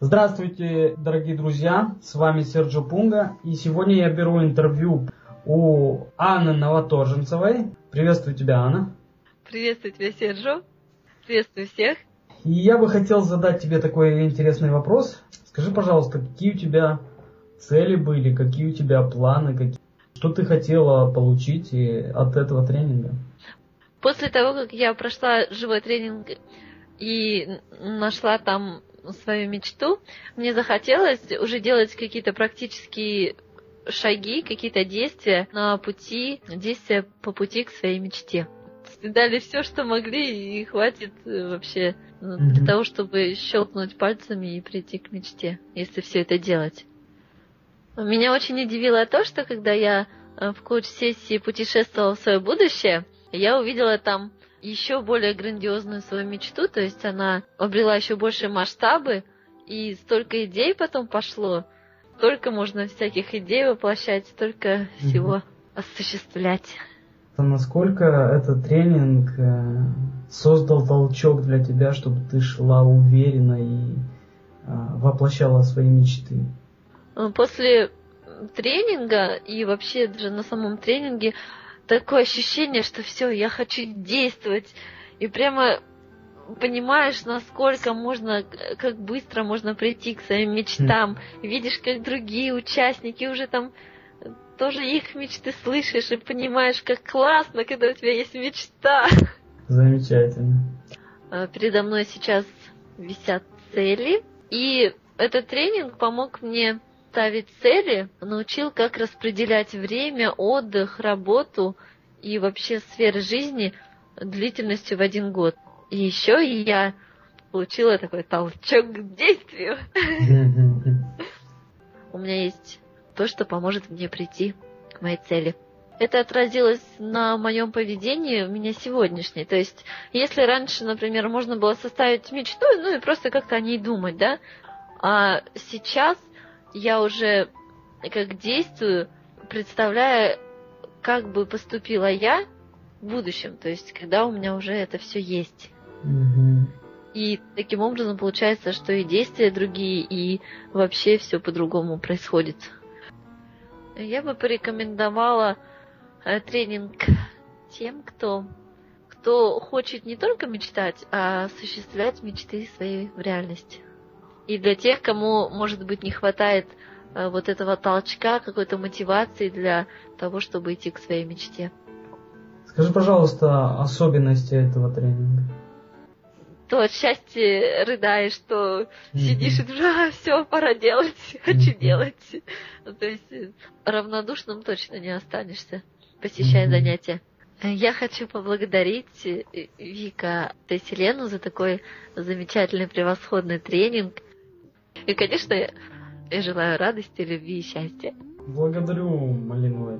Здравствуйте, дорогие друзья, с вами Серджо Пунга, и сегодня я беру интервью у Анны Новоторженцевой. Приветствую тебя, Анна. Приветствую тебя, Серджо. Приветствую всех. И я бы хотел задать тебе такой интересный вопрос. Скажи, пожалуйста, какие у тебя цели были, какие у тебя планы, какие, что ты хотела получить от этого тренинга? После того, как я прошла живой тренинг и нашла там свою мечту, мне захотелось уже делать какие-то практические шаги, какие-то действия на пути, действия по пути к своей мечте. Дали все, что могли, и хватит э, вообще mm-hmm. для того, чтобы щелкнуть пальцами и прийти к мечте, если все это делать. Меня очень удивило то, что когда я э, в коуч-сессии путешествовала в свое будущее, я увидела там еще более грандиозную свою мечту, то есть она обрела еще больше масштабы, и столько идей потом пошло, только можно всяких идей воплощать, столько всего mm осуществлять. Насколько этот тренинг э, создал толчок для тебя, чтобы ты шла уверенно и э, воплощала свои мечты? После тренинга и вообще даже на самом тренинге такое ощущение, что все, я хочу действовать. И прямо понимаешь, насколько можно, как быстро можно прийти к своим мечтам. Видишь, как другие участники уже там тоже их мечты слышишь и понимаешь, как классно, когда у тебя есть мечта. Замечательно. А, передо мной сейчас висят цели, и этот тренинг помог мне ставить цели, научил, как распределять время, отдых, работу и вообще сферы жизни длительностью в один год. И еще я получила такой толчок к действию. У меня есть то, что поможет мне прийти к моей цели. Это отразилось на моем поведении у меня сегодняшней. То есть, если раньше, например, можно было составить мечту, ну и просто как-то о ней думать, да, а сейчас я уже как действую, представляя, как бы поступила я в будущем, то есть когда у меня уже это все есть. И таким образом получается, что и действия другие, и вообще все по-другому происходит. Я бы порекомендовала э, тренинг тем, кто, кто хочет не только мечтать, а осуществлять мечты своей в реальности. И для тех, кому, может быть, не хватает э, вот этого толчка, какой-то мотивации для того, чтобы идти к своей мечте. Скажи, пожалуйста, особенности этого тренинга. То от счастья рыдаешь, что mm-hmm. сидишь и а, все, пора делать, хочу mm-hmm. делать. Ну, то есть э, равнодушным точно не останешься, посещая mm-hmm. занятия. Я хочу поблагодарить э, Вика Селену за такой замечательный, превосходный тренинг. И, конечно, я желаю радости, любви и счастья. Благодарю, Малиновая